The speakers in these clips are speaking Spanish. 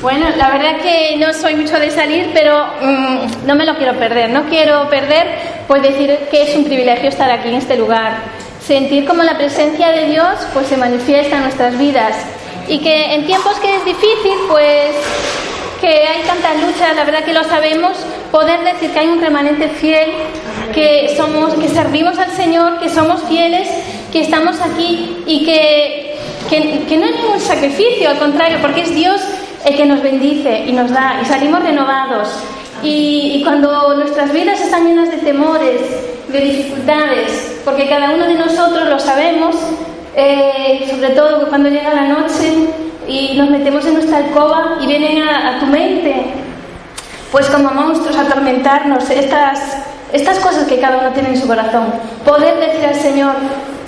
Bueno, la verdad que no soy mucho de salir, pero mm, no me lo quiero perder. No quiero perder, pues decir que es un privilegio estar aquí en este lugar. Sentir como la presencia de Dios pues se manifiesta en nuestras vidas. Y que en tiempos que es difícil, pues que hay tantas luchas, la verdad que lo sabemos, poder decir que hay un remanente fiel, que somos, que servimos al Señor, que somos fieles, que estamos aquí y que, que, no es ningún sacrificio, al contrario, porque es Dios el que nos bendice y nos da y salimos renovados. Y, cuando nuestras vidas están llenas de temores, de dificultades, porque cada uno de nosotros lo sabemos, eh, sobre todo cuando llega la noche y nos metemos en nuestra alcoba y vienen a, tu mente, pues como monstruos a atormentarnos estas, estas cosas que cada uno tiene en su corazón. Poder decir al Señor,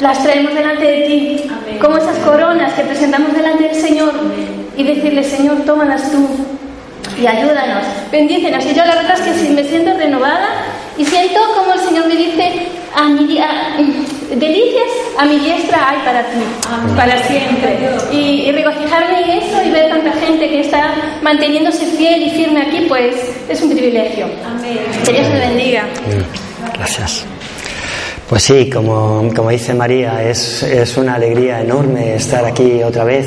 las traemos delante de ti, como esas coronas que presentamos delante del Señor y decirle, Señor, tómalas tú y ayúdanos, bendícenos. Y yo la verdad es que me siento renovada y siento como el Señor me dice, a mi, delicias a mi diestra hay para ti, para siempre. Y, regocijarme en eso y ver tanta gente que está manteniéndose fiel y firme aquí, pues es un privilegio. Que Dios te bendiga. Gracias. Pues sí, como, como dice María, es, es, una alegría enorme estar aquí otra vez.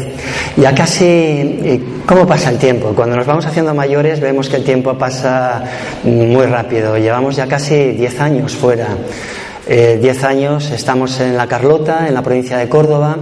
Ya casi, ¿cómo pasa el tiempo? Cuando nos vamos haciendo mayores vemos que el tiempo pasa muy rápido. Llevamos ya casi 10 años fuera. Eh, diez años estamos en La Carlota, en la provincia de Córdoba.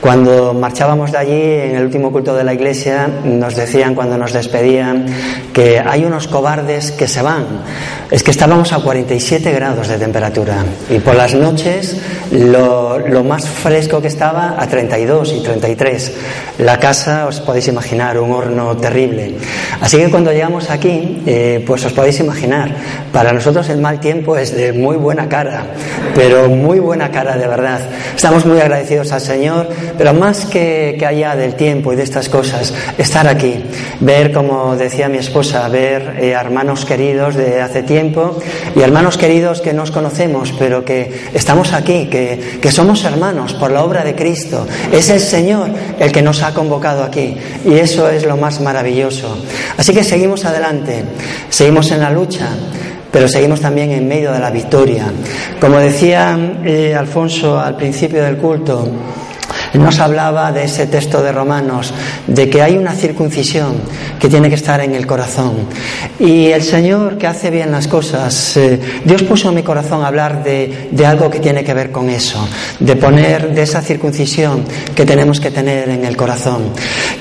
Cuando marchábamos de allí, en el último culto de la iglesia, nos decían cuando nos despedían que hay unos cobardes que se van. Es que estábamos a 47 grados de temperatura y por las noches lo, lo más fresco que estaba a 32 y 33. La casa, os podéis imaginar, un horno terrible. Así que cuando llegamos aquí, eh, pues os podéis imaginar, para nosotros el mal tiempo es de muy buena cara pero muy buena cara de verdad. Estamos muy agradecidos al Señor, pero más que, que allá del tiempo y de estas cosas, estar aquí, ver, como decía mi esposa, ver eh, hermanos queridos de hace tiempo y hermanos queridos que nos conocemos, pero que estamos aquí, que, que somos hermanos por la obra de Cristo. Es el Señor el que nos ha convocado aquí y eso es lo más maravilloso. Así que seguimos adelante, seguimos en la lucha pero seguimos también en medio de la victoria. Como decía eh, Alfonso al principio del culto, nos hablaba de ese texto de Romanos, de que hay una circuncisión que tiene que estar en el corazón. Y el Señor que hace bien las cosas, eh, Dios puso en mi corazón hablar de, algo que tiene que ver con eso, de poner de esa circuncisión que tenemos que tener en el corazón.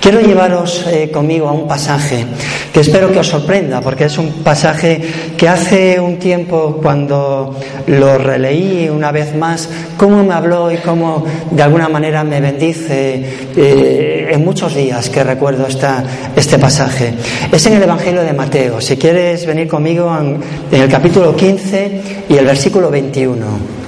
Quiero llevaros eh, conmigo a un pasaje que espero que os sorprenda, porque es un pasaje que hace un tiempo cuando lo releí una vez más, cómo me habló y cómo de alguna manera me bendice eh, en muchos días que recuerdo esta, este pasaje. Es en el Evangelio de Mateo. Si quieres venir conmigo en, en el capítulo 15 y el versículo 21.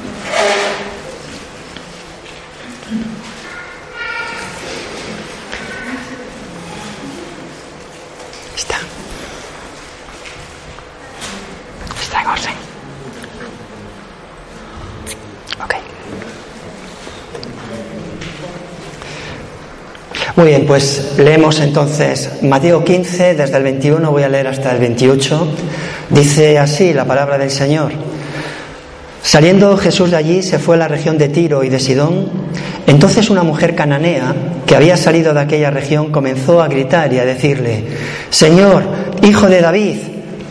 Muy bien, pues leemos entonces Mateo 15, desde el 21 voy a leer hasta el 28. Dice así la palabra del Señor. Saliendo Jesús de allí se fue a la región de Tiro y de Sidón. Entonces una mujer cananea que había salido de aquella región comenzó a gritar y a decirle, Señor, hijo de David,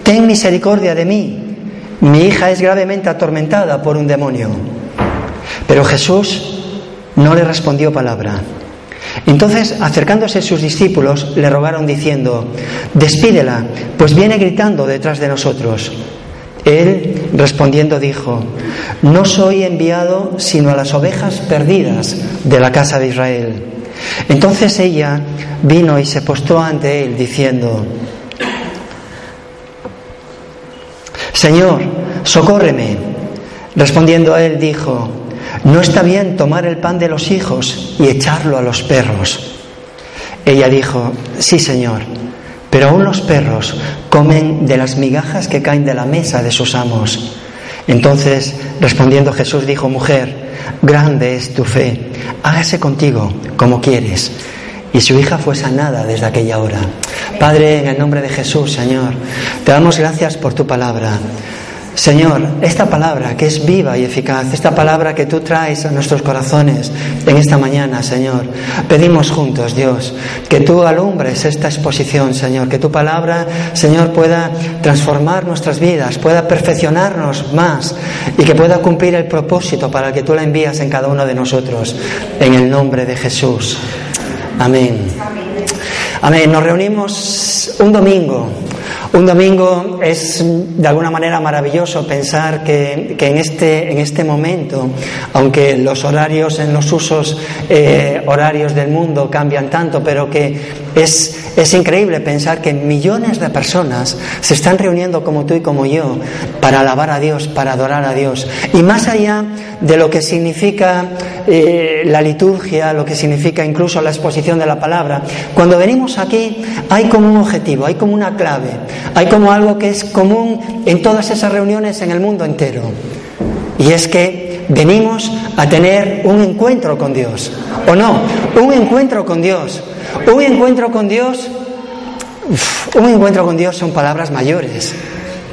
ten misericordia de mí. Mi hija es gravemente atormentada por un demonio. Pero Jesús no le respondió palabra. Entonces, acercándose sus discípulos, le rogaron diciendo, despídela, pues viene gritando detrás de nosotros. Él, respondiendo, dijo, no soy enviado sino a las ovejas perdidas de la casa de Israel. Entonces ella vino y se postó ante él, diciendo, Señor, socórreme. Respondiendo a él, dijo, no está bien tomar el pan de los hijos y echarlo a los perros. Ella dijo, sí, Señor, pero aún los perros comen de las migajas que caen de la mesa de sus amos. Entonces, respondiendo Jesús, dijo, mujer, grande es tu fe, hágase contigo como quieres. Y su hija fue sanada desde aquella hora. Padre, en el nombre de Jesús, Señor, te damos gracias por tu palabra. Señor, esta palabra que es viva y eficaz, esta palabra que tú traes a nuestros corazones en esta mañana, Señor, pedimos juntos, Dios, que tú alumbres esta exposición, Señor, que tu palabra, Señor, pueda transformar nuestras vidas, pueda perfeccionarnos más y que pueda cumplir el propósito para el que tú la envías en cada uno de nosotros, en el nombre de Jesús. Amén. Amén. Nos reunimos un domingo un domingo es de alguna manera maravilloso pensar que, en, este, en este momento, aunque los horarios en los usos eh, horarios del mundo cambian tanto, pero que es, es increíble pensar que millones de personas se están reuniendo como tú y como yo para alabar a Dios, para adorar a Dios. Y más allá de lo que significa eh, la liturgia, lo que significa incluso la exposición de la palabra, cuando venimos aquí hay como un objetivo, hay como una clave, hay como algo que es común en todas esas reuniones en el mundo entero. Y es que venimos a tener un encuentro con Dios. ¿O no? Un encuentro con Dios. Un encuentro con Dios. un encuentro con Dios son palabras mayores.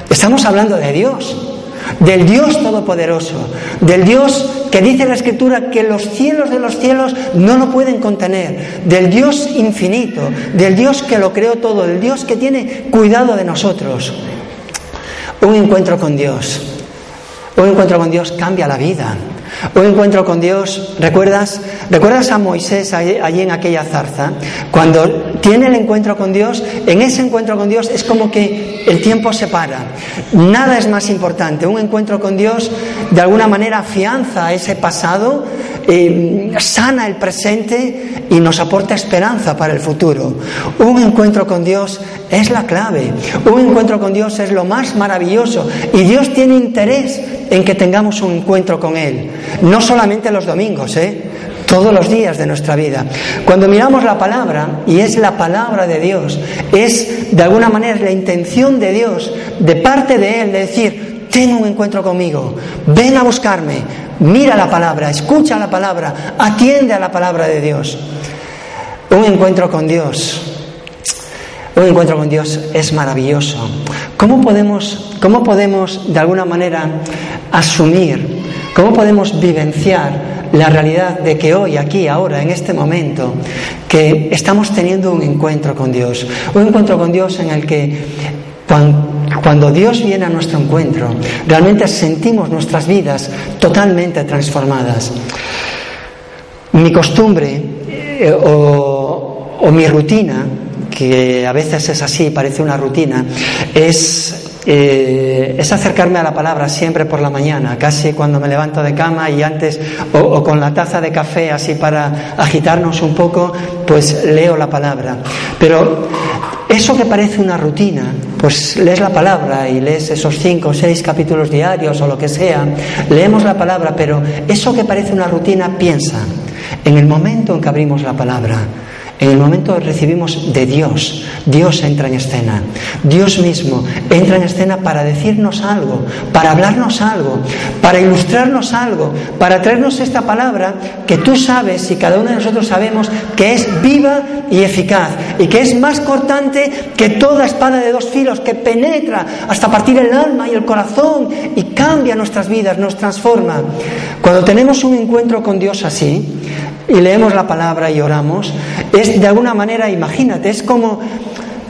Estamos hablando de Dios del Dios Todopoderoso, del Dios que dice la Escritura que los cielos de los cielos no lo pueden contener, del Dios infinito, del Dios que lo creó todo, del Dios que tiene cuidado de nosotros. Un encuentro con Dios, un encuentro con Dios cambia la vida. Un encuentro con Dios, ¿recuerdas? ¿Recuerdas a Moisés allí en aquella zarza? Cuando tiene el encuentro con Dios, en ese encuentro con Dios es como que el tiempo se para. Nada es más importante. Un encuentro con Dios de alguna manera afianza ese pasado, eh, sana el presente y nos aporta esperanza para el futuro. Un encuentro con Dios es la clave. Un encuentro con Dios es lo más maravilloso y Dios tiene interés en que tengamos un encuentro con Él. No solamente los domingos, ¿eh? Todos los días de nuestra vida. Cuando miramos la palabra, y es la palabra de Dios, es de alguna manera la intención de Dios, de parte de Él, de decir, ten un encuentro conmigo, ven a buscarme, mira la palabra, escucha la palabra, atiende a la palabra de Dios. Un encuentro con Dios. Un encuentro con Dios es maravilloso. ¿Cómo podemos, cómo podemos de alguna manera asumir ¿Cómo podemos vivenciar la realidad de que hoy, aquí, ahora, en este momento, que estamos teniendo un encuentro con Dios? Un encuentro con Dios en el que cuando Dios viene a nuestro encuentro, realmente sentimos nuestras vidas totalmente transformadas. Mi costumbre eh, o, o mi rutina, que a veces es así, parece una rutina, es eh, es acercarme a la palabra siempre por la mañana, casi cuando me levanto de cama y antes, o, con la taza de café así para agitarnos un poco, pues leo la palabra. Pero eso que parece una rutina, pues lees la palabra y lees esos cinco o seis capítulos diarios o lo que sea, leemos la palabra, pero eso que parece una rutina, piensa en el momento en que abrimos la palabra en el momento recibimos de Dios, Dios entra en escena. Dios mismo entra en escena para decirnos algo, para hablarnos algo, para ilustrarnos algo, para traernos esta palabra que tú sabes y cada uno de nosotros sabemos que es viva y eficaz y que es más cortante que toda espada de dos filos que penetra hasta partir el alma y el corazón y cambia nuestras vidas, nos transforma. Cuando tenemos un encuentro con Dios así, y leemos la palabra y oramos, es de alguna manera, imagínate, es como,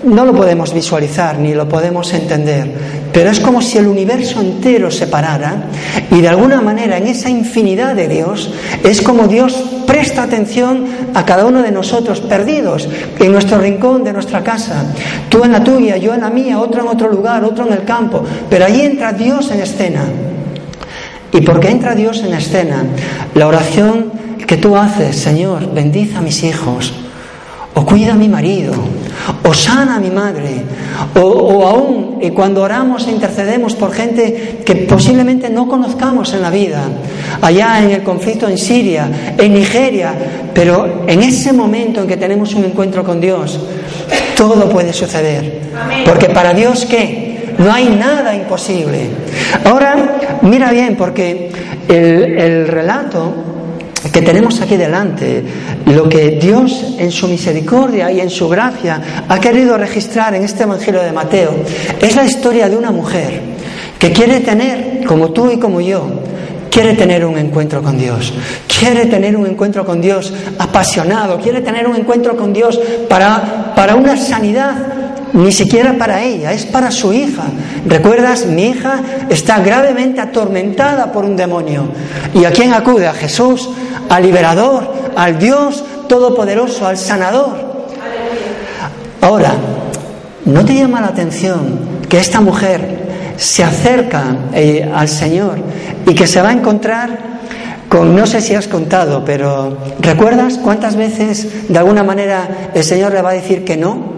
no lo podemos visualizar ni lo podemos entender, pero es como si el universo entero se parara y de alguna manera en esa infinidad de Dios es como Dios presta atención a cada uno de nosotros perdidos en nuestro rincón de nuestra casa, tú en la tuya, yo en la mía, otro en otro lugar, otro en el campo, pero ahí entra Dios en escena. Y porque entra Dios en escena, la oración que tú haces, Señor, bendice a mis hijos, o cuida a mi marido, o sana a mi madre, o, aún eh, cuando oramos e intercedemos por gente que posiblemente no conozcamos en la vida, allá en el conflicto en Siria, en Nigeria, pero en ese momento en que tenemos un encuentro con Dios, todo puede suceder. Porque para Dios, ¿qué? No hay nada imposible. Ahora, mira bien, porque el, el relato que tenemos aquí delante, lo que Dios en su misericordia y en su gracia ha querido registrar en este Evangelio de Mateo, es la historia de una mujer que quiere tener, como tú y como yo, quiere tener un encuentro con Dios, quiere tener un encuentro con Dios apasionado, quiere tener un encuentro con Dios para, para una sanidad ni siquiera para ella, es para su hija. ¿Recuerdas? Mi hija está gravemente atormentada por un demonio. ¿Y a quién acude? A Jesús, al liberador, al Dios todopoderoso, al sanador. Ahora, ¿no te llama la atención que esta mujer se acerca eh, al Señor y que se va a encontrar con, no sé si has contado, pero ¿recuerdas cuántas veces de alguna manera el Señor le va a decir que no?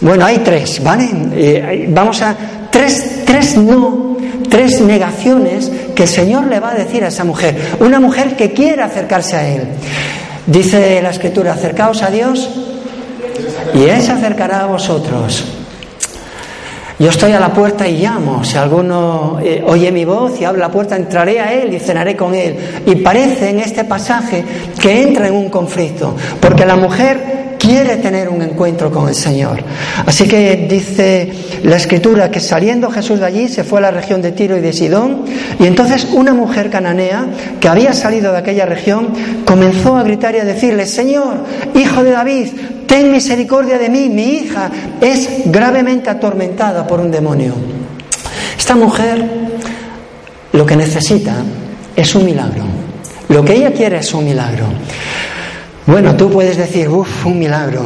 Bueno, hay tres, ¿vale? Eh, vamos a tres, tres no, tres negaciones que el Señor le va a decir a esa mujer. Una mujer que quiere acercarse a Él. Dice la Escritura, acercaos a Dios y Él se acercará a vosotros. Yo estoy a la puerta y llamo. Si alguno eh, oye mi voz y abre la puerta, entraré a Él y cenaré con Él. Y parece en este pasaje que entra en un conflicto, porque la mujer quiere tener un encuentro con el Señor. Así que dice la escritura que saliendo Jesús de allí se fue a la región de Tiro y de Sidón y entonces una mujer cananea que había salido de aquella región comenzó a gritar y a decirle, Señor, hijo de David, ten misericordia de mí, mi hija es gravemente atormentada por un demonio. Esta mujer lo que necesita es un milagro. Lo que ella quiere es un milagro. Bueno, tú puedes decir, uff, un milagro.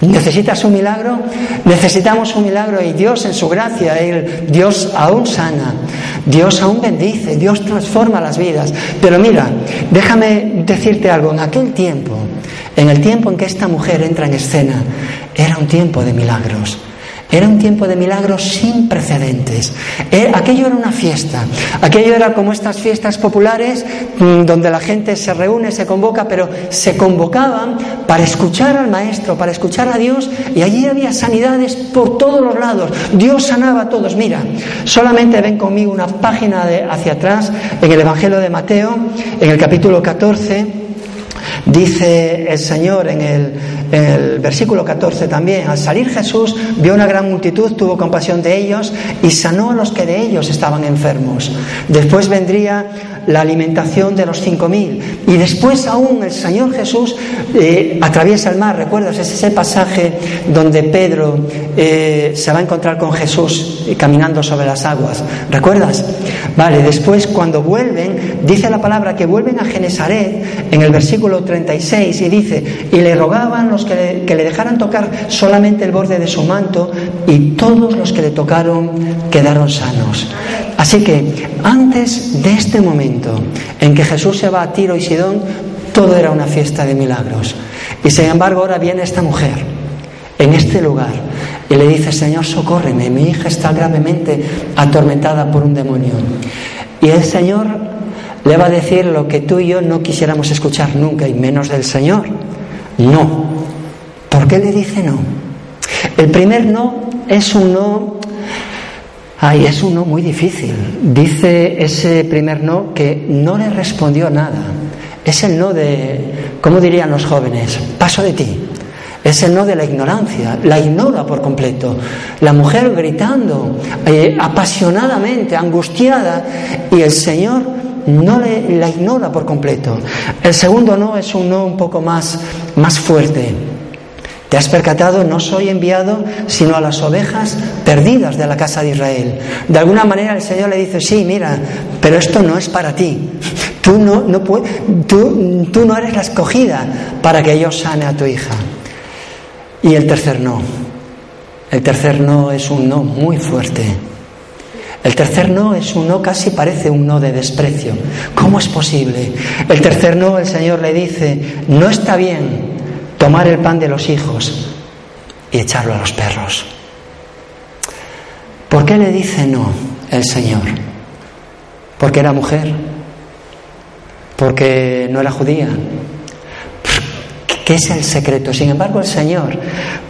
¿Necesitas un milagro? Necesitamos un milagro y Dios en su gracia, Dios aún sana, Dios aún bendice, Dios transforma las vidas. Pero mira, déjame decirte algo, en aquel tiempo, en el tiempo en que esta mujer entra en escena, era un tiempo de milagros. Era un tiempo de milagros sin precedentes. Eh, aquello era una fiesta. Aquello era como estas fiestas populares mm, donde la gente se reúne, se convoca, pero se convocaban para escuchar al Maestro, para escuchar a Dios y allí había sanidades por todos los lados. Dios sanaba a todos. Mira, solamente ven conmigo una página de, hacia atrás en el Evangelio de Mateo, en el capítulo 14. Dice el Señor en el, versículo 14 también, al salir Jesús vio una gran multitud, tuvo compasión de ellos y sanó a los que de ellos estaban enfermos. Después vendría la alimentación de los cinco mil. Y después aún el Señor Jesús eh, atraviesa el mar. ¿Recuerdas? Es ese pasaje donde Pedro eh, se va a encontrar con Jesús eh, caminando sobre las aguas. ¿Recuerdas? Vale, después cuando vuelven, dice la palabra que vuelven a Genesaret en el versículo 36 y dice, y le rogaban que que le dejaran tocar solamente el borde de su manto y todos los que le tocaron quedaron sanos. Así que antes de este momento en que Jesús se va a Tiro y Sidón, todo era una fiesta de milagros. Y sin embargo ahora viene esta mujer en este lugar y le dice, Señor, socórreme, mi hija está gravemente atormentada por un demonio. Y el Señor le va a decir lo que tú y yo no quisiéramos escuchar nunca, y menos del Señor. No. ¿Por qué le dice no? El primer no es un no Ay, es un no muy difícil. Dice ese primer no que no le respondió nada. Es el no de, ¿cómo dirían los jóvenes? Paso de ti. Es el no de la ignorancia, la ignora por completo. La mujer gritando, eh, apasionadamente, angustiada, y el Señor no le, la ignora por completo. El segundo no es un no un poco más, más fuerte. ¿Te has percatado? No soy enviado sino a las ovejas perdidas de la casa de Israel. De alguna manera el Señor le dice, sí, mira, pero esto no es para ti. Tú no, tú no eres la escogida para que yo sane a tu hija. Y el tercer no. El tercer no es un no muy fuerte. El tercer no es un no, casi parece un no de desprecio. ¿Cómo es posible? El tercer no, el Señor le dice, no está bien tomar el pan de los hijos y echarlo a los perros. ¿Por qué le dice no el Señor? ¿Porque era mujer? ¿Porque no era judía? ¿Qué es el secreto? Sin embargo, el Señor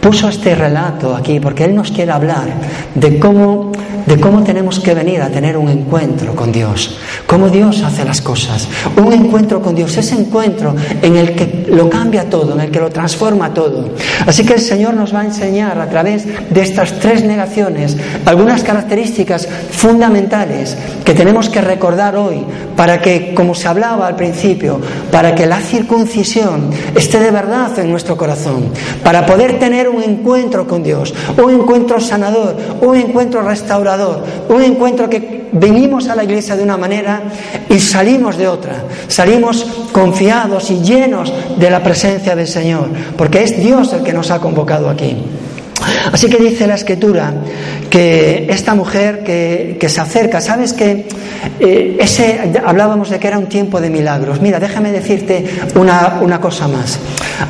puso este relato aquí porque Él nos quiere hablar de cómo de cómo tenemos que venir a tener un encuentro con Dios, cómo Dios hace las cosas. Un encuentro con Dios, ese encuentro en el que lo cambia todo, en el que lo transforma todo. Así que el Señor nos va a enseñar a través de estas tres negaciones algunas características fundamentales que tenemos que recordar hoy para que, como se hablaba al principio, para que la circuncisión esté de verdad en nuestro corazón, para poder tener un encuentro con Dios, un encuentro sanador, un encuentro restaurador, un encuentro que venimos a la iglesia de una manera y salimos de otra, salimos confiados y llenos de la presencia del Señor, porque es Dios el que nos ha convocado aquí. Así que dice la escritura que esta mujer que, se acerca, sabes que eh, ese, hablábamos de que era un tiempo de milagros. Mira, déjame decirte una, una cosa más.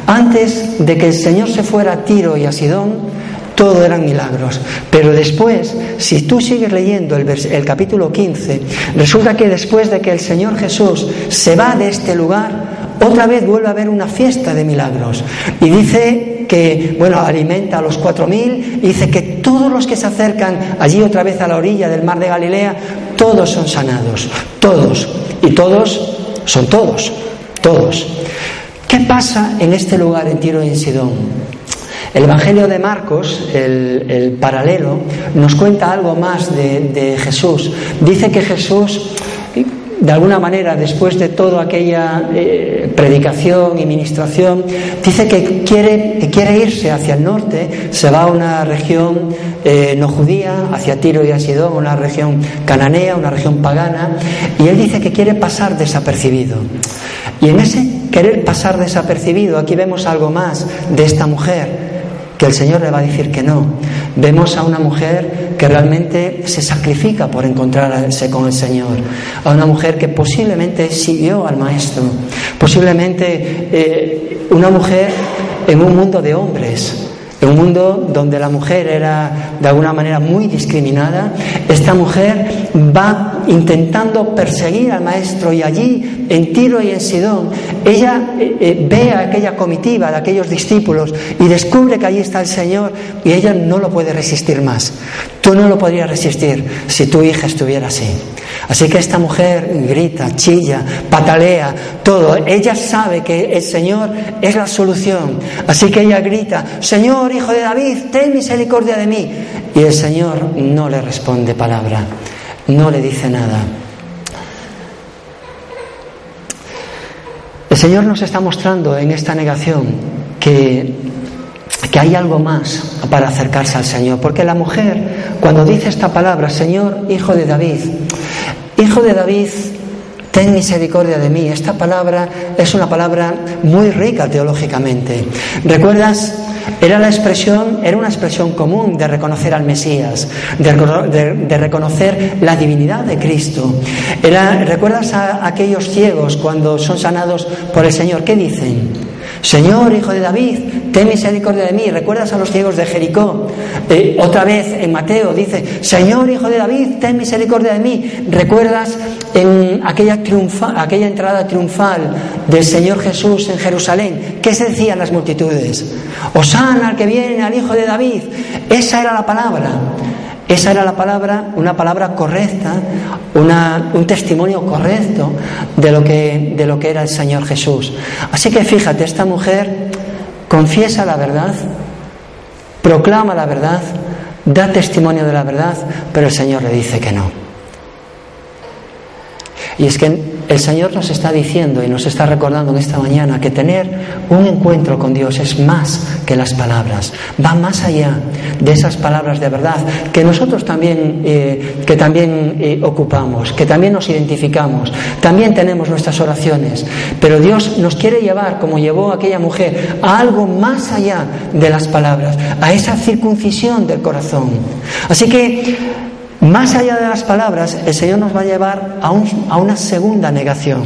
Antes de que el Señor se fuera a Tiro y a Sidón, todo eran milagros. Pero después, si tú sigues leyendo el, el, capítulo 15, resulta que después de que el Señor Jesús se va de este lugar, otra vez vuelve a haber una fiesta de milagros. Y dice que, bueno, alimenta a los cuatro mil, y dice que todos los que se acercan allí otra vez a la orilla del mar de Galilea, todos son sanados, todos. Y todos son todos, todos. ¿Qué pasa en este lugar en Tiro y en Sidón? El Evangelio de Marcos, el, paralelo, nos cuenta algo más de, de Jesús. Dice que Jesús de alguna manera, después de toda aquella eh, predicación y ministración, dice que quiere, quiere irse hacia el norte, se va a una región eh, no judía, hacia Tiro y Asidón, una región cananea, una región pagana, y él dice que quiere pasar desapercibido. Y en ese querer pasar desapercibido, aquí vemos algo más de esta mujer que el Señor le va a decir que no. Vemos a una mujer que realmente se sacrifica por encontrarse con el Señor, a una mujer que posiblemente siguió al Maestro, posiblemente eh, una mujer en un mundo de hombres, en un mundo donde la mujer era de alguna manera muy discriminada, esta mujer va intentando perseguir al maestro y allí, en Tiro y en Sidón, ella eh, eh, ve a aquella comitiva de aquellos discípulos y descubre que allí está el Señor y ella no lo puede resistir más. Tú no lo podrías resistir si tu hija estuviera así. Así que esta mujer grita, chilla, patalea, todo. Ella sabe que el Señor es la solución. Así que ella grita, Señor, hijo de David, ten misericordia de mí. Y el Señor no le responde palabra, no le dice nada. El Señor nos está mostrando en esta negación que que hay algo más para acercarse al Señor. Porque la mujer, cuando dice esta palabra, Señor, hijo de David, hijo de David, ten misericordia de mí, esta palabra es una palabra muy rica teológicamente. ¿Recuerdas? Era la expresión, era una expresión común de reconocer al Mesías, de, reconocer la divinidad de Cristo. Era, ¿Recuerdas a aquellos ciegos cuando son sanados por el Señor? ¿Qué dicen? Señor, hijo de David, ten misericordia de mí. ¿Recuerdas a los ciegos de Jericó? Eh, otra vez en Mateo dice, Señor, hijo de David, ten misericordia de mí. ¿Recuerdas en aquella, aquella entrada triunfal del Señor Jesús en Jerusalén? ¿Qué se decían las multitudes? Osana al que viene, al hijo de David. Esa era la palabra. Esa era la palabra, una palabra correcta, un testimonio correcto de lo, que, de lo que era el Señor Jesús. Así que fíjate, esta mujer confiesa la verdad, proclama la verdad, da testimonio de la verdad, pero el Señor le dice que no. Y es que el Señor nos está diciendo y nos está recordando en esta mañana que tener un encuentro con Dios es más que las palabras, va más allá de esas palabras de verdad que nosotros también, eh, que también eh, ocupamos, que también nos identificamos, también tenemos nuestras oraciones, pero Dios nos quiere llevar, como llevó aquella mujer, a algo más allá de las palabras, a esa circuncisión del corazón. Así que más allá de las palabras, el Señor nos va a llevar a, una segunda negación.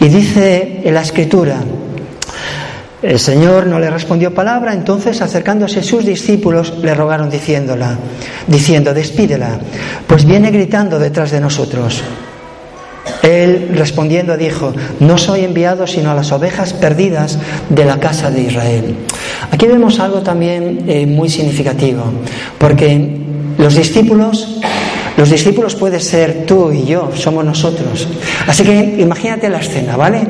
Y dice en la Escritura, el Señor no le respondió palabra, entonces acercándose sus discípulos le rogaron diciéndola, diciendo, despídela, pues viene gritando detrás de nosotros. Él respondiendo dijo, no soy enviado sino a las ovejas perdidas de la casa de Israel. Aquí vemos algo también eh, muy significativo, porque los discípulos Los discípulos puede ser tú y yo, somos nosotros. Así que imagínate la escena, ¿vale?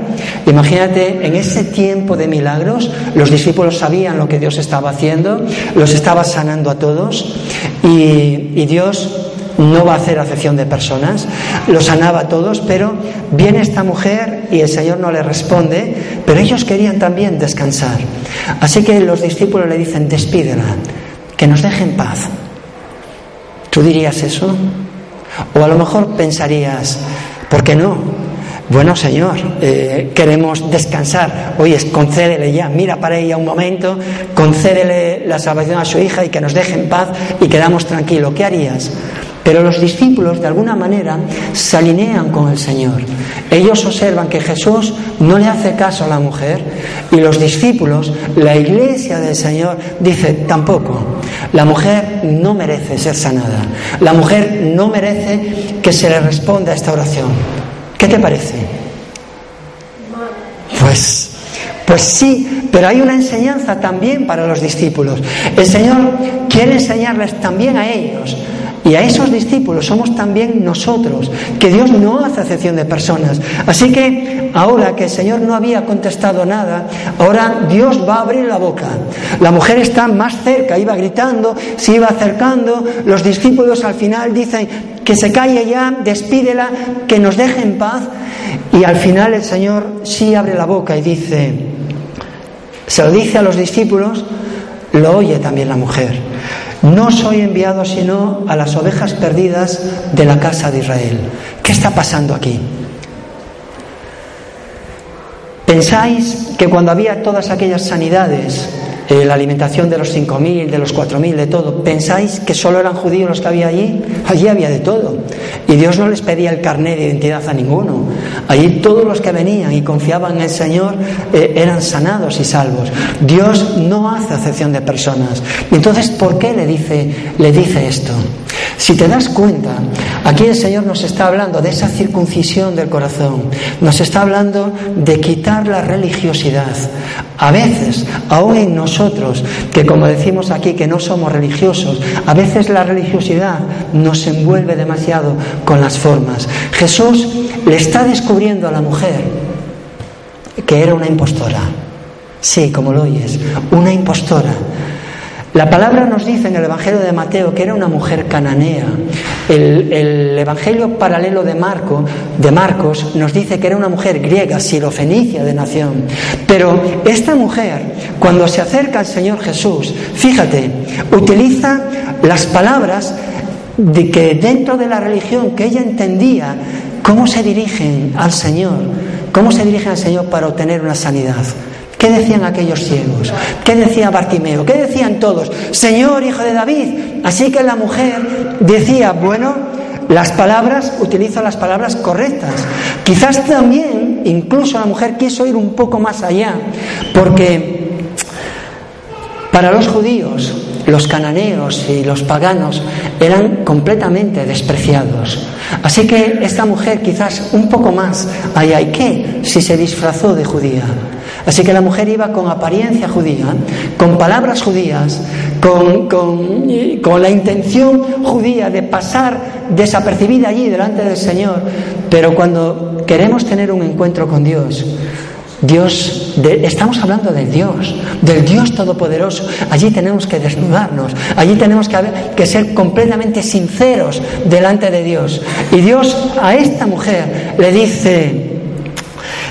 Imagínate en ese tiempo de milagros, los discípulos sabían lo que Dios estaba haciendo, los estaba sanando a todos y, y Dios no va a hacer acepción de personas, los sanaba a todos, pero viene esta mujer y el Señor no le responde, pero ellos querían también descansar. Así que los discípulos le dicen, despídela, que nos deje en paz. ¿Tú dirías eso? O a lo mejor pensarías, ¿por qué no? Bueno, Señor, eh, queremos descansar. Oye, concédele ya, mira para ella un momento, concédele la salvación a su hija y que nos deje en paz y quedamos tranquilos. ¿Qué harías? Pero los discípulos, de alguna manera, se alinean con el Señor. Ellos observan que Jesús no le hace caso a la mujer y los discípulos, la iglesia del Señor, dice tampoco. La mujer no merece ser sanada. La mujer no merece que se le responda a esta oración. ¿Qué te parece? Pues, pues sí, pero hay una enseñanza también para los discípulos. El Señor quiere enseñarles también a ellos y a esos discípulos somos también nosotros, que Dios no hace acepción de personas. Así que ahora que el Señor no había contestado nada, ahora Dios va a abrir la boca. La mujer está más cerca, iba gritando, se iba acercando, los discípulos al final dicen que se calle ya, despídela, que nos deje en paz. Y al final el Señor sí abre la boca y dice, se lo dice a los discípulos, lo oye también la mujer. No soy enviado sino a las ovejas perdidas de la casa de Israel. ¿Qué está pasando aquí? ¿Pensáis que cuando había todas aquellas sanidades, eh, la alimentación de los 5.000, de los 4.000, de todo. ¿Pensáis que solo eran judíos los que había allí? Allí había de todo. Y Dios no les pedía el carnet de identidad a ninguno. Allí todos los que venían y confiaban en el Señor eh, eran sanados y salvos. Dios no hace acepción de personas. Entonces, ¿por qué le dice, le dice esto? Si te das cuenta, aquí el Señor nos está hablando de esa circuncisión del corazón, nos está hablando de quitar la religiosidad. A veces, aún en nosotros, que como decimos aquí que no somos religiosos, a veces la religiosidad nos envuelve demasiado con las formas. Jesús le está descubriendo a la mujer que era una impostora. Sí, como lo oyes, una impostora la palabra nos dice en el Evangelio de Mateo que era una mujer cananea. El, Evangelio paralelo de, Marco, de Marcos nos dice que era una mujer griega, sirofenicia de nación. Pero esta mujer, cuando se acerca al Señor Jesús, fíjate, utiliza las palabras de que dentro de la religión que ella entendía, cómo se dirigen al Señor, cómo se dirigen al Señor para obtener una sanidad. ¿Qué decían aquellos ciegos? ¿Qué decía Bartimeo? ¿Qué decían todos? Señor, hijo de David. Así que la mujer decía, bueno, las palabras, utilizo las palabras correctas. Quizás también, incluso la mujer quiso ir un poco más allá, porque para los judíos, los cananeos y los paganos eran completamente despreciados. Así que esta mujer quizás un poco más allá. ¿Y qué? Si se disfrazó de judía. Así que la mujer iba con apariencia judía, con palabras judías, con, con, la intención judía de pasar desapercibida allí delante del Señor. Pero cuando queremos tener un encuentro con Dios, Dios, estamos hablando de Dios, del Dios Todopoderoso. Allí tenemos que desnudarnos, allí tenemos que, que, ser completamente sinceros delante de Dios. Y Dios a esta mujer le dice,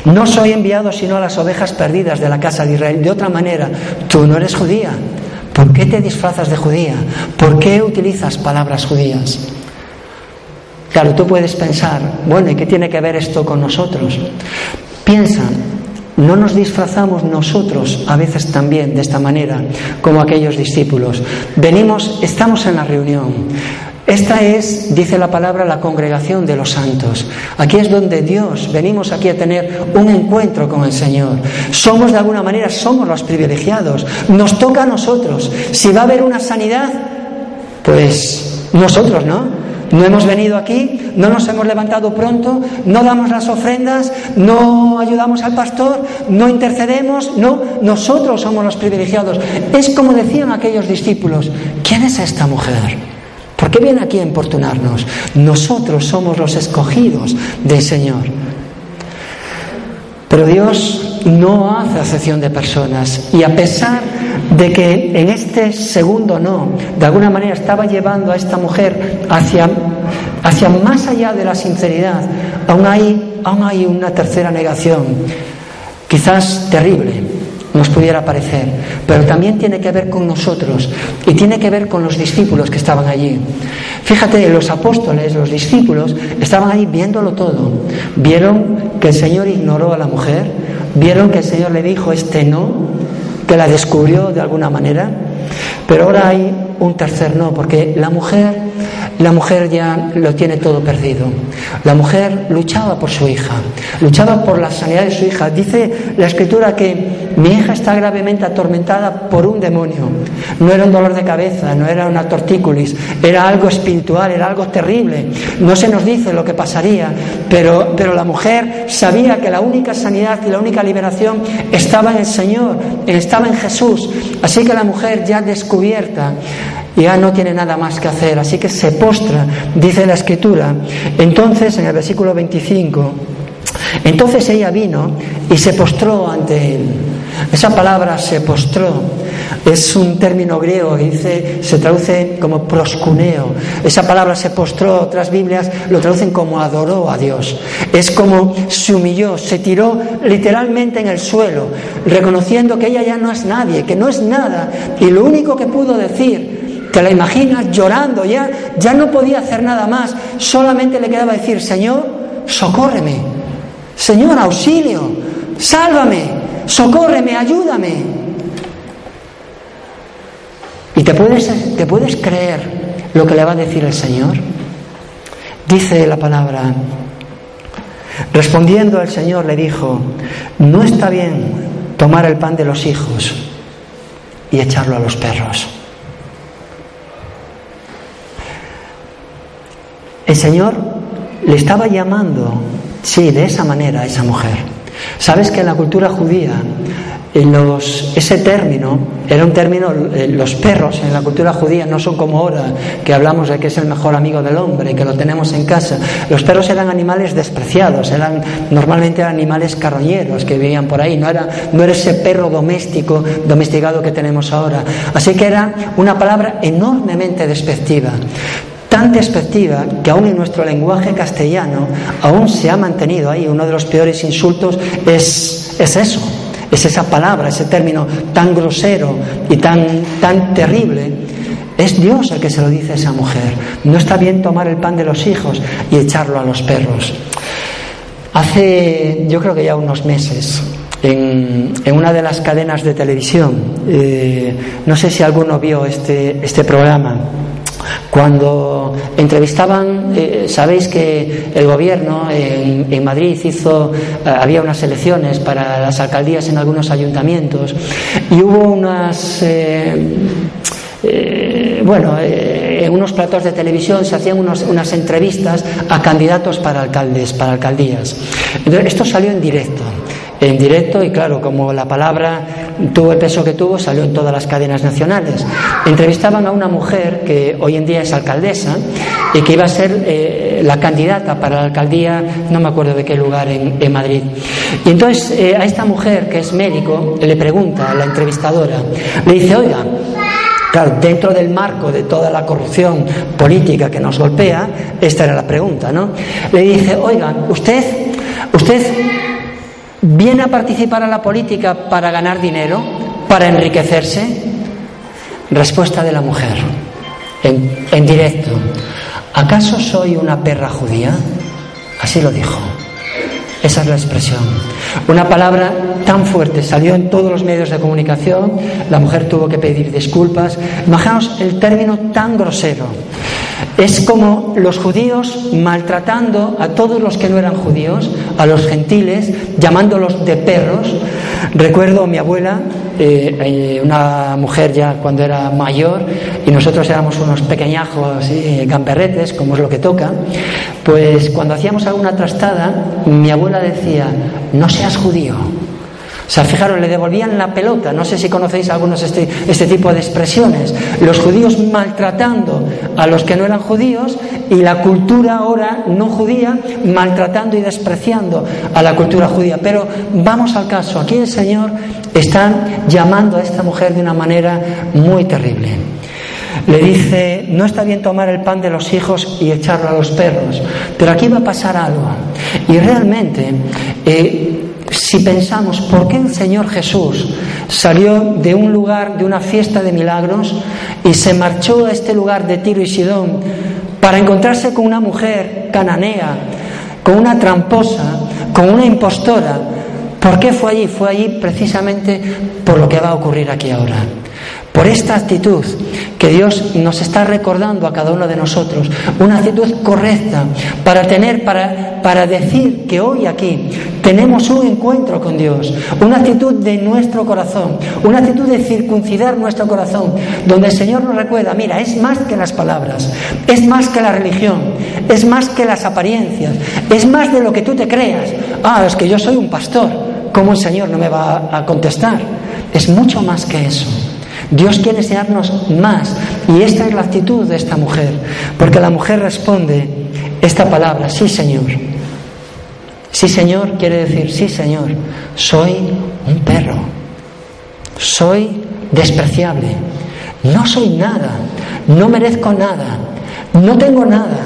no soy enviado sino a las ovejas perdidas de la casa de Israel. De otra manera, tú no eres judía. ¿Por qué te disfrazas de judía? ¿Por qué utilizas palabras judías? Claro, tú puedes pensar, bueno, ¿y qué tiene que ver esto con nosotros? Piensa, no nos disfrazamos nosotros a veces también de esta manera, como aquellos discípulos. Venimos, estamos en la reunión, esta es, dice la palabra, la congregación de los santos. Aquí es donde Dios, venimos aquí a tener un encuentro con el Señor. Somos de alguna manera, somos los privilegiados. Nos toca a nosotros. Si va a haber una sanidad, pues nosotros, ¿no? No hemos venido aquí, no nos hemos levantado pronto, no damos las ofrendas, no ayudamos al pastor, no intercedemos, no, nosotros somos los privilegiados. Es como decían aquellos discípulos, ¿quién es esta mujer? ¿Por qué viene aquí a importunarnos? Nosotros somos los escogidos del Señor. Pero Dios no hace acepción de personas y a pesar de que en este segundo no, de alguna manera estaba llevando a esta mujer hacia, hacia más allá de la sinceridad, aún hay, aún hay una tercera negación, quizás terrible, nos pudiera parecer, pero también tiene que ver con nosotros y tiene que ver con los discípulos que estaban allí. Fíjate, los apóstoles, los discípulos, estaban ahí viéndolo todo. Vieron que el Señor ignoró a la mujer, vieron que el Señor le dijo este no, que la descubrió de alguna manera, pero ahora hay un tercer no, porque la mujer la mujer ya lo tiene todo perdido. La mujer luchaba por su hija, luchaba por la sanidad de su hija. Dice la escritura que mi hija está gravemente atormentada por un demonio. No era un dolor de cabeza, no era una tortícolis, era algo espiritual, era algo terrible. No se nos dice lo que pasaría, pero, pero la mujer sabía que la única sanidad y la única liberación estaba en el Señor, estaba en Jesús. Así que la mujer ya descubierta ya no tiene nada más que hacer, así que se postra, dice la escritura. Entonces, en el versículo 25, entonces ella vino y se postró ante él. Esa palabra se postró es un término griego dice, se traduce como proscuneo. Esa palabra se postró, otras Biblias lo traducen como adoró a Dios. Es como se humilló, se tiró literalmente en el suelo, reconociendo que ella ya no es nadie, que no es nada. Y lo único que pudo decir te la imaginas llorando, ya, ya no podía hacer nada más, solamente le quedaba decir, Señor, socórreme, Señor, auxilio, sálvame, socórreme, ayúdame. ¿Y te puedes, te puedes creer lo que le va a decir el Señor? Dice la palabra, respondiendo el Señor le dijo, no está bien tomar el pan de los hijos y echarlo a los perros. El Señor le estaba llamando, sí, de esa manera a esa mujer. Sabes que en la cultura judía los, ese término era un término, eh, los perros en la cultura judía no son como ahora, que hablamos de que es el mejor amigo del hombre, que lo tenemos en casa. Los perros eran animales despreciados, eran normalmente animales carroñeros que vivían por ahí, no era, no era ese perro doméstico, domesticado que tenemos ahora. Así que era una palabra enormemente despectiva tan despectiva que aún en nuestro lenguaje castellano aún se ha mantenido ahí. Uno de los peores insultos es, es eso, es esa palabra, ese término tan grosero y tan, tan terrible. Es Dios el que se lo dice a esa mujer. No está bien tomar el pan de los hijos y echarlo a los perros. Hace, yo creo que ya unos meses, en, una de las cadenas de televisión, eh, no sé si alguno vio este, este programa, cuando entrevistaban, eh, sabéis que el gobierno en, Madrid hizo, eh, había unas elecciones para las alcaldías en algunos ayuntamientos y hubo unas, eh, bueno, en unos platos de televisión se hacían unas entrevistas a candidatos para alcaldes, para alcaldías. Entonces, esto salió en directo en directo y claro, como la palabra tuvo el peso que tuvo, salió en todas las cadenas nacionales. Entrevistaban a una mujer que hoy en día es alcaldesa y que iba a ser eh, la candidata para la alcaldía, no me acuerdo de qué lugar en, Madrid. Y entonces eh, a esta mujer que es médico le pregunta a la entrevistadora, le dice, oiga, Claro, dentro del marco de toda la corrupción política que nos golpea, esta era la pregunta, ¿no? Le dice, oiga, usted, usted ¿Viene a participar a la política para ganar dinero? ¿Para enriquecerse? Respuesta de la mujer, en, en directo. ¿Acaso soy una perra judía? Así lo dijo. Esa es la expresión. Una palabra tan fuerte salió en todos los medios de comunicación, la mujer tuvo que pedir disculpas. Imaginaos el término tan grosero. Es como los judíos maltratando a todos los que no eran judíos, a los gentiles, llamándolos de perros. Recuerdo a mi abuela, eh, eh, una mujer ya cuando era mayor, y nosotros éramos unos pequeñajos eh, gamberretes, como es lo que toca, pues cuando hacíamos alguna trastada, mi abuela decía, no seas judío. O sea, fijaros, le devolvían la pelota. No sé si conocéis algunos este, este tipo de expresiones. Los judíos maltratando a los que no eran judíos y la cultura ahora no judía maltratando y despreciando a la cultura judía. Pero vamos al caso, aquí el Señor está llamando a esta mujer de una manera muy terrible. Le dice, no está bien tomar el pan de los hijos y echarlo a los perros, pero aquí va a pasar algo. Y realmente, eh, si pensamos por qué el Señor Jesús salió de un lugar, de una fiesta de milagros, y se marchó a este lugar de Tiro y Sidón para encontrarse con una mujer cananea, con una tramposa, con una impostora, ¿por qué fue allí? Fue allí precisamente por lo que va a ocurrir aquí ahora por esta actitud que Dios nos está recordando a cada uno de nosotros, una actitud correcta para tener, para, para decir que hoy aquí tenemos un encuentro con Dios, una actitud de nuestro corazón, una actitud de circuncidar nuestro corazón, donde el Señor nos recuerda, mira, es más que las palabras, es más que la religión, es más que las apariencias, es más de lo que tú te creas. Ah, es que yo soy un pastor, ¿cómo el Señor no me va a contestar? Es mucho más que eso. Dios quiere enseñarnos más. Y esta es la actitud de esta mujer, porque la mujer responde esta palabra, sí Señor. Sí Señor quiere decir, sí Señor, soy un perro, soy despreciable, no soy nada, no merezco nada, no tengo nada,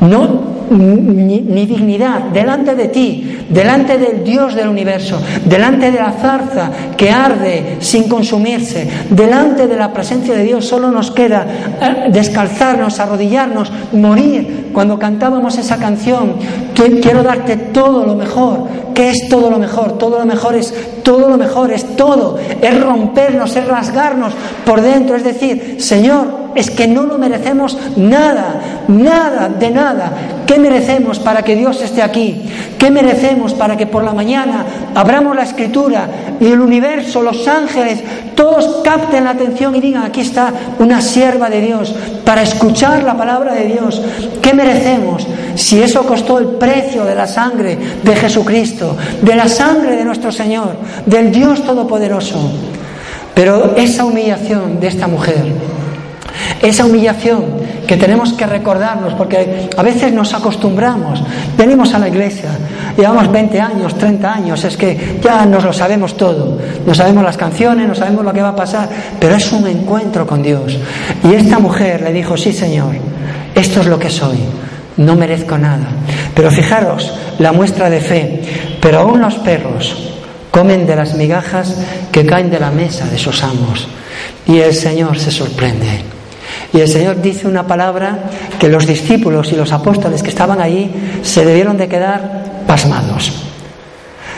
no ni, dignidad delante de ti, delante del Dios del universo, delante de la zarza que arde sin consumirse, delante de la presencia de Dios solo nos queda eh, descalzarnos, arrodillarnos, morir. Cuando cantábamos esa canción, quiero darte todo lo mejor. ¿Qué es todo lo mejor? Todo lo mejor es todo lo mejor, es todo. Es rompernos, es rasgarnos por dentro. Es decir, Señor, es que no lo merecemos nada, nada, de nada. ¿Qué merecemos para que Dios esté aquí? ¿Qué merecemos para que por la mañana abramos la escritura y el universo, los ángeles, todos capten la atención y digan, aquí está una sierva de Dios para escuchar la palabra de Dios? ¿Qué merecemos si eso costó el precio de la sangre de Jesucristo, de la sangre de nuestro Señor, del Dios Todopoderoso? Pero esa humillación de esta mujer, esa humillación que tenemos que recordarnos, porque a veces nos acostumbramos, venimos a la iglesia, llevamos 20 años, 30 años, es que ya nos lo sabemos todo, no sabemos las canciones, no sabemos lo que va a pasar, pero es un encuentro con Dios. Y esta mujer le dijo, sí Señor, esto es lo que soy, no merezco nada. Pero fijaros la muestra de fe, pero aún los perros comen de las migajas que caen de la mesa de sus amos. Y el Señor se sorprende. Y el Señor dice una palabra que los discípulos y los apóstoles que estaban allí se debieron de quedar pasmados.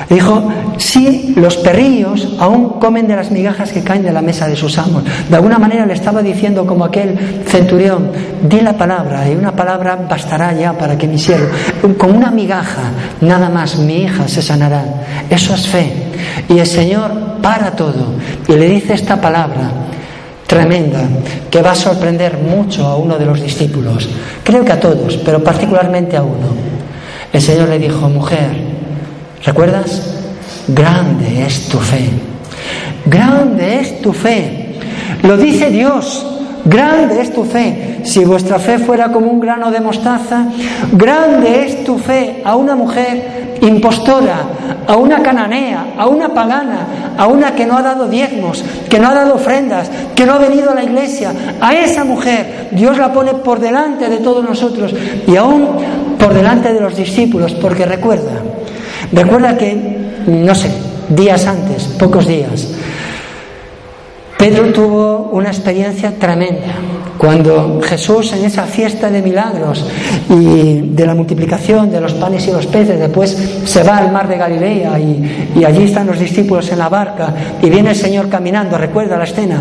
Dijo, sí, los perrillos aún comen de las migajas que caen de la mesa de sus amos. De alguna manera le estaba diciendo como aquel centurión, di la palabra y una palabra bastará ya para que mi siervo, con una migaja, nada más, mi hija se sanará. Eso es fe. Y el Señor para todo y le dice esta palabra, tremenda que va a sorprender mucho a uno de los discípulos, creo que a todos, pero particularmente a uno. El Señor le dijo, mujer, ¿recuerdas? Grande es tu fe, grande es tu fe. Lo dice Dios, grande es tu fe. Si vuestra fe fuera como un grano de mostaza, grande es tu fe a una mujer impostora, a una cananea, a una pagana, a una que no ha dado diezmos, que no ha dado ofrendas, que no ha venido a la iglesia. A esa mujer Dios la pone por delante de todos nosotros y aún por delante de los discípulos, porque recuerda, recuerda que, no sé, días antes, pocos días, Pedro tuvo una experiencia tremenda cuando Jesús en esa fiesta de milagros y de la multiplicación de los panes y los peces, después se va al mar de Galilea y, allí están los discípulos en la barca y viene el Señor caminando, recuerda la escena.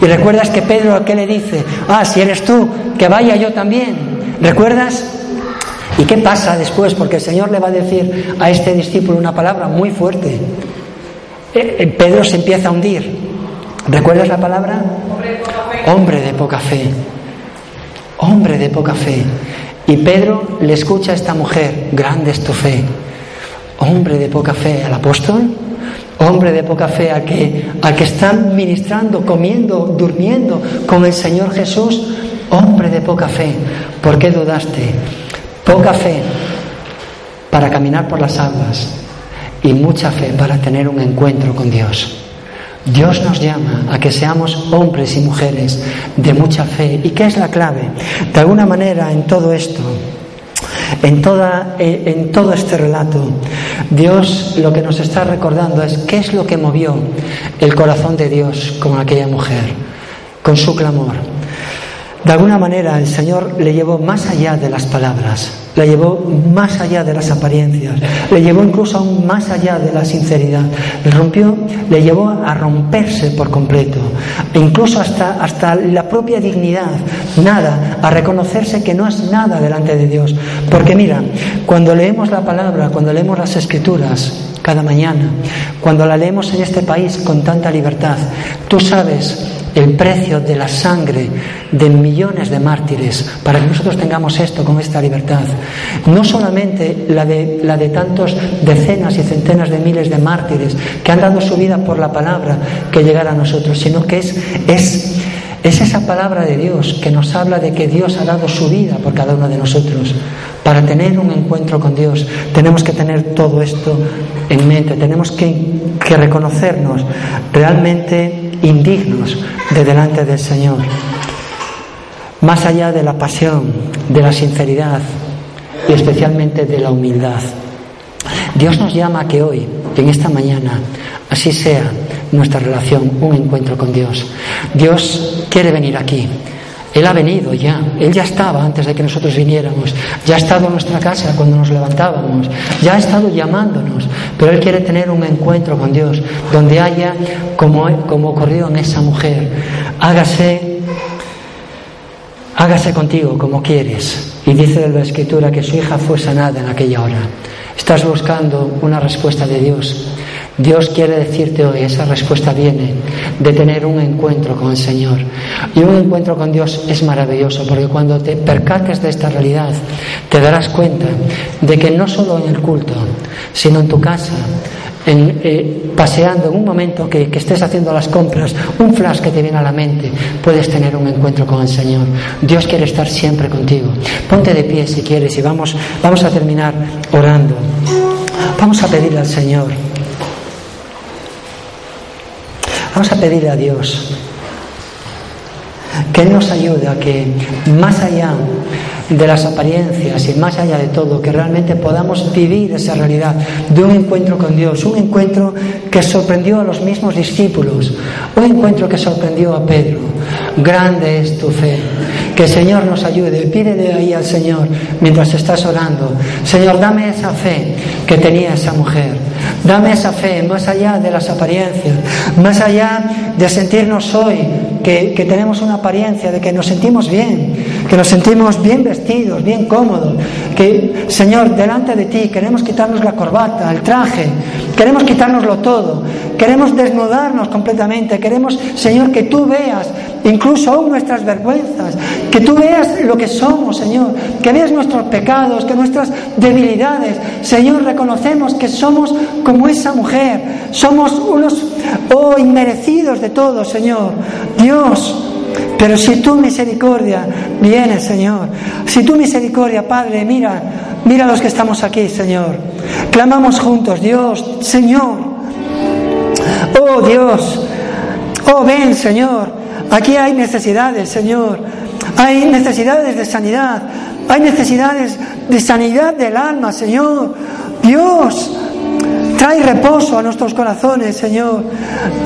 Y recuerdas que Pedro, ¿qué le dice? Ah, si eres tú, que vaya yo también. ¿Recuerdas? ¿Y qué pasa después? Porque el Señor le va a decir a este discípulo una palabra muy fuerte. Eh, eh, Pedro se empieza a hundir. ¿Recuerdas la palabra? Hombre de poca fe. Hombre de poca fe. Y Pedro le escucha a esta mujer, grande es tu fe. Hombre de poca fe al apóstol, hombre de poca fe al que, al que está ministrando, comiendo, durmiendo con el Señor Jesús. hombre de poca fe, ¿por qué dudaste? Poca fe para caminar por las aguas y mucha fe para tener un encuentro con Dios. Dios nos llama a que seamos hombres y mujeres de mucha fe. ¿Y qué es la clave? De alguna manera en todo esto, en, toda, eh, en todo este relato, Dios lo que nos está recordando es qué es lo que movió el corazón de Dios con aquella mujer, con su clamor. De alguna manera el Señor le llevó más allá de las palabras, le llevó más allá de las apariencias, le llevó incluso aún más allá de la sinceridad. Le rompió, le llevó a romperse por completo, e incluso hasta, hasta la propia dignidad, nada, a reconocerse que no es nada delante de Dios. Porque mira, cuando leemos la palabra, cuando leemos las escrituras, cada mañana, cuando la leemos en este país con tanta libertad, tú sabes el precio de la sangre de millones de mártires para que nosotros tengamos esto con esta libertad. No solamente la de, la de tantos decenas y centenas de miles de mártires que han dado su vida por la palabra que llegara a nosotros, sino que es, es, es esa palabra de Dios que nos habla de que Dios ha dado su vida por cada uno de nosotros. Para tener un encuentro con Dios tenemos que tener todo esto en mente, tenemos que, reconocernos realmente indignos de delante del Señor. Más allá de la pasión, de la sinceridad y especialmente de la humildad. Dios nos llama a que hoy, en esta mañana, así sea nuestra relación, un encuentro con Dios. Dios quiere venir aquí él ha venido ya, Él ya estaba antes de que nosotros viniéramos, ya ha estado en nuestra casa cuando nos levantábamos, ya ha estado llamándonos, pero Él quiere tener un encuentro con Dios, donde haya, como, como ocurrió en esa mujer, hágase, hágase contigo como quieres. Y dice la Escritura que su hija fue sanada en aquella hora. Estás buscando una respuesta de Dios. Dios quiere decirte hoy, esa respuesta viene de tener un encuentro con el Señor. Y un encuentro con Dios es maravilloso, porque cuando te percates de esta realidad, te darás cuenta de que no solo en el culto, sino en tu casa, en, eh, paseando en un momento que, estés haciendo las compras, un flash que te viene a la mente, puedes tener un encuentro con el Señor. Dios quiere estar siempre contigo. Ponte de pie si quieres y vamos, vamos a terminar orando. Vamos a pedirle al Señor. Vamos a pedirle a Dios que Él nos ayude a que más allá de las apariencias y más allá de todo, que realmente podamos vivir esa realidad de un encuentro con Dios, un encuentro que sorprendió a los mismos discípulos, un encuentro que sorprendió a Pedro. Grande es tu fe. Que el Señor nos ayude. Pídele ahí al Señor mientras estás orando. Señor, dame esa fe que tenía esa mujer. Dame esa fe más allá de las apariencias, más allá de sentirnos hoy que, que tenemos una apariencia, de que nos sentimos bien, que nos sentimos bien vestidos, bien cómodos, que Señor, delante de ti queremos quitarnos la corbata, el traje, queremos quitárnoslo todo, queremos desnudarnos completamente, queremos, Señor, que tú veas incluso aún nuestras vergüenzas, que tú veas lo que somos, Señor, que veas nuestros pecados, que nuestras debilidades, Señor, reconocemos que somos como esa mujer, somos unos, oh, inmerecidos de todo, Señor. Dios, pero si tu misericordia viene, Señor, si tu misericordia, Padre, mira, mira a los que estamos aquí, Señor. Clamamos juntos, Dios, Señor. Oh Dios, oh ven, Señor. Aquí hay necesidades, Señor. Hay necesidades de sanidad. Hay necesidades de sanidad del alma, Señor. Dios, trae reposo a nuestros corazones, Señor.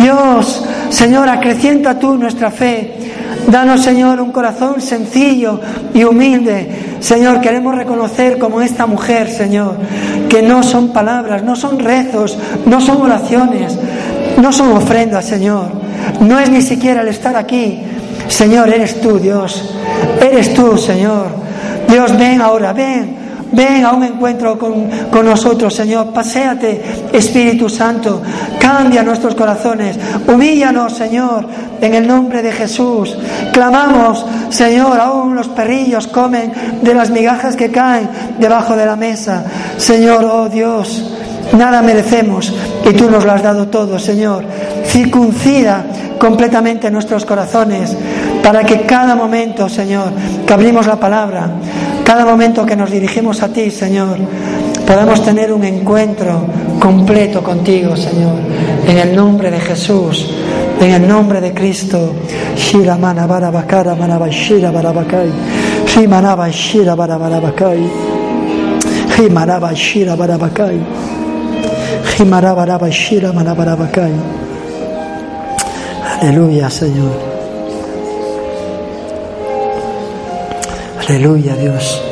Dios, Señor, acrecienta tú nuestra fe. Danos, Señor, un corazón sencillo y humilde. Señor, queremos reconocer como esta mujer, Señor, que no son palabras, no son rezos, no son oraciones, no son ofrendas, Señor. No es ni siquiera el estar aquí. Señor, eres tú, Dios. Eres tú, Señor. Dios, ven ahora, ven. Ven a un encuentro con, con, nosotros, Señor. Paséate, Espíritu Santo. Cambia nuestros corazones. Humíllanos, Señor, en el nombre de Jesús. Clamamos, Señor, aún los perrillos comen de las migajas que caen debajo de la mesa. Señor, oh Dios, nada merecemos y tú nos lo has dado todo, Señor. Circuncida completamente nuestros corazones para que cada momento, Señor, que abrimos la palabra, cada momento que nos dirigimos a ti, Señor, podamos tener un encuentro completo contigo, Señor, en el nombre de Jesús, en el nombre de Cristo. Aleluya, Señor. Aleluya, Dios.